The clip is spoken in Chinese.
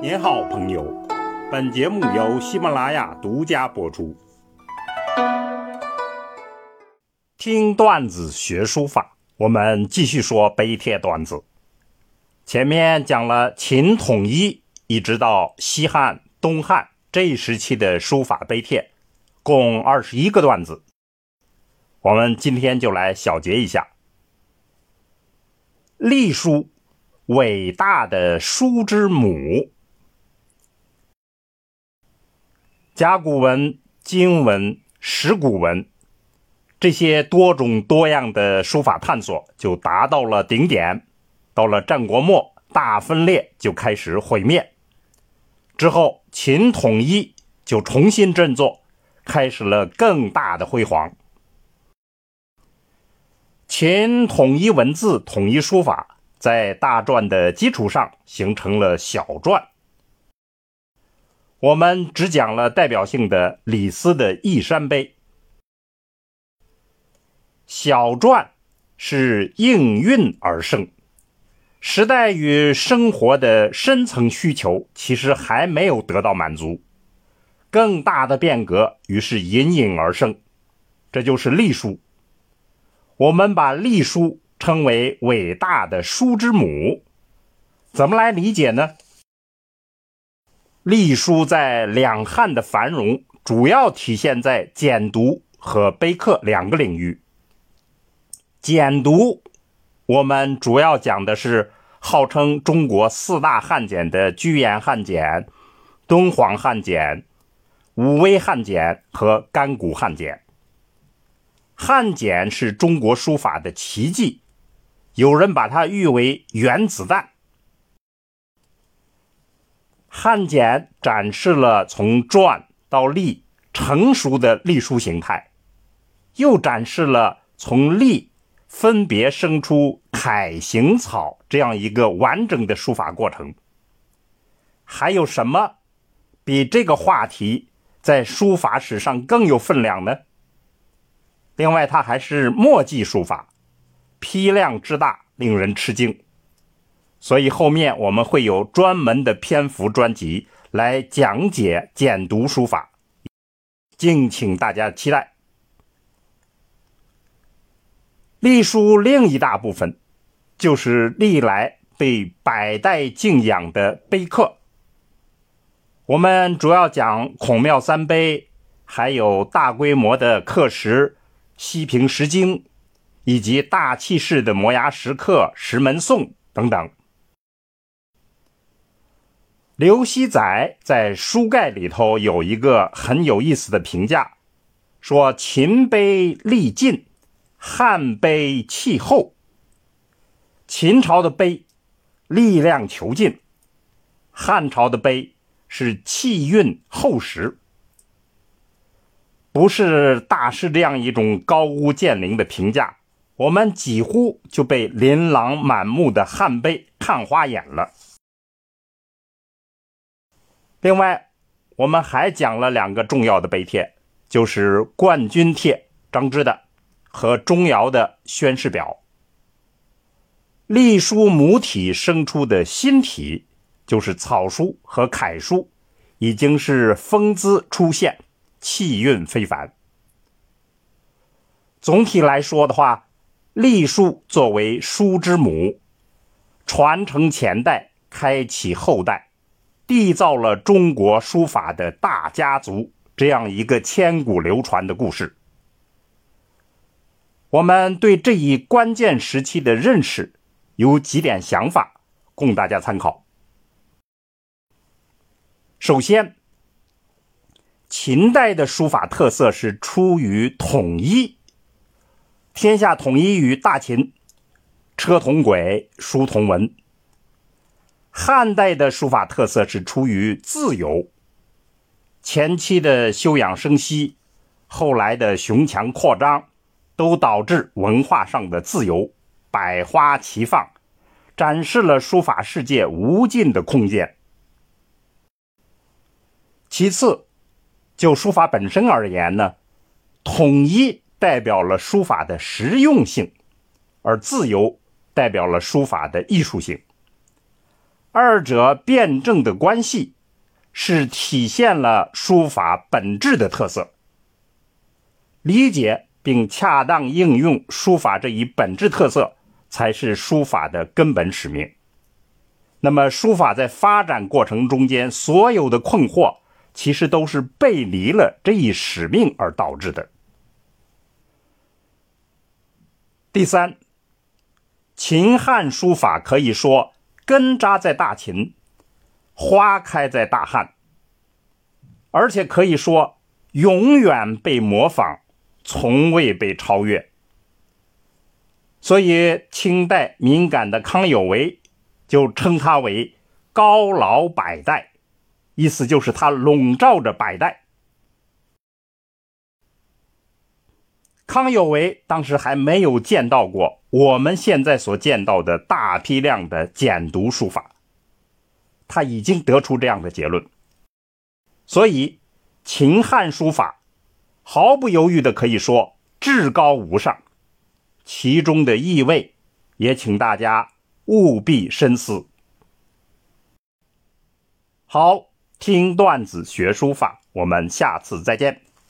您好，朋友。本节目由喜马拉雅独家播出。听段子学书法，我们继续说碑帖段子。前面讲了秦统一一直到西汉、东汉这一时期的书法碑帖，共二十一个段子。我们今天就来小结一下。隶书，伟大的书之母。甲骨文、金文、石鼓文，这些多种多样的书法探索就达到了顶点。到了战国末，大分裂就开始毁灭。之后，秦统一就重新振作，开始了更大的辉煌。秦统一文字、统一书法，在大篆的基础上形成了小篆。我们只讲了代表性的李斯的《义山碑》。小篆是应运而生，时代与生活的深层需求其实还没有得到满足，更大的变革于是隐隐而生，这就是隶书。我们把隶书称为伟大的书之母，怎么来理解呢？隶书在两汉的繁荣，主要体现在简牍和碑刻两个领域。简牍，我们主要讲的是号称中国四大汉简的居延汉简、敦煌汉简、武威汉简和甘谷汉简。汉简是中国书法的奇迹，有人把它誉为原子弹。汉简展示了从篆到隶成熟的隶书形态，又展示了从隶分别生出楷行草这样一个完整的书法过程。还有什么比这个话题在书法史上更有分量呢？另外，它还是墨迹书法，批量之大令人吃惊。所以后面我们会有专门的篇幅专辑来讲解简牍书法，敬请大家期待。隶书另一大部分就是历来被百代敬仰的碑刻。我们主要讲孔庙三碑，还有大规模的刻石西平石经，以及大气势的摩崖石刻石门颂等等。刘熙载在书盖里头有一个很有意思的评价，说秦碑力尽，汉碑气厚。秦朝的碑力量遒劲，汉朝的碑是气韵厚实。不是大师这样一种高屋建瓴的评价，我们几乎就被琳琅满目的汉碑看花眼了。另外，我们还讲了两个重要的碑帖，就是《冠军帖》张芝的和钟繇的《宣誓表》。隶书母体生出的新体，就是草书和楷书，已经是风姿出现，气韵非凡。总体来说的话，隶书作为书之母，传承前代，开启后代。缔造了中国书法的大家族这样一个千古流传的故事。我们对这一关键时期的认识有几点想法，供大家参考。首先，秦代的书法特色是出于统一，天下统一于大秦，车同轨，书同文。汉代的书法特色是出于自由，前期的休养生息，后来的雄强扩张，都导致文化上的自由，百花齐放，展示了书法世界无尽的空间。其次，就书法本身而言呢，统一代表了书法的实用性，而自由代表了书法的艺术性。二者辩证的关系，是体现了书法本质的特色。理解并恰当应用书法这一本质特色，才是书法的根本使命。那么，书法在发展过程中间所有的困惑，其实都是背离了这一使命而导致的。第三，秦汉书法可以说根扎在大秦，花开在大汉，而且可以说永远被模仿，从未被超越。所以，清代敏感的康有为就称他为“高老百代”，意思就是他笼罩着百代。康有为当时还没有见到过我们现在所见到的大批量的简读书法，他已经得出这样的结论。所以，秦汉书法毫不犹豫的可以说至高无上，其中的意味也请大家务必深思。好，听段子学书法，我们下次再见。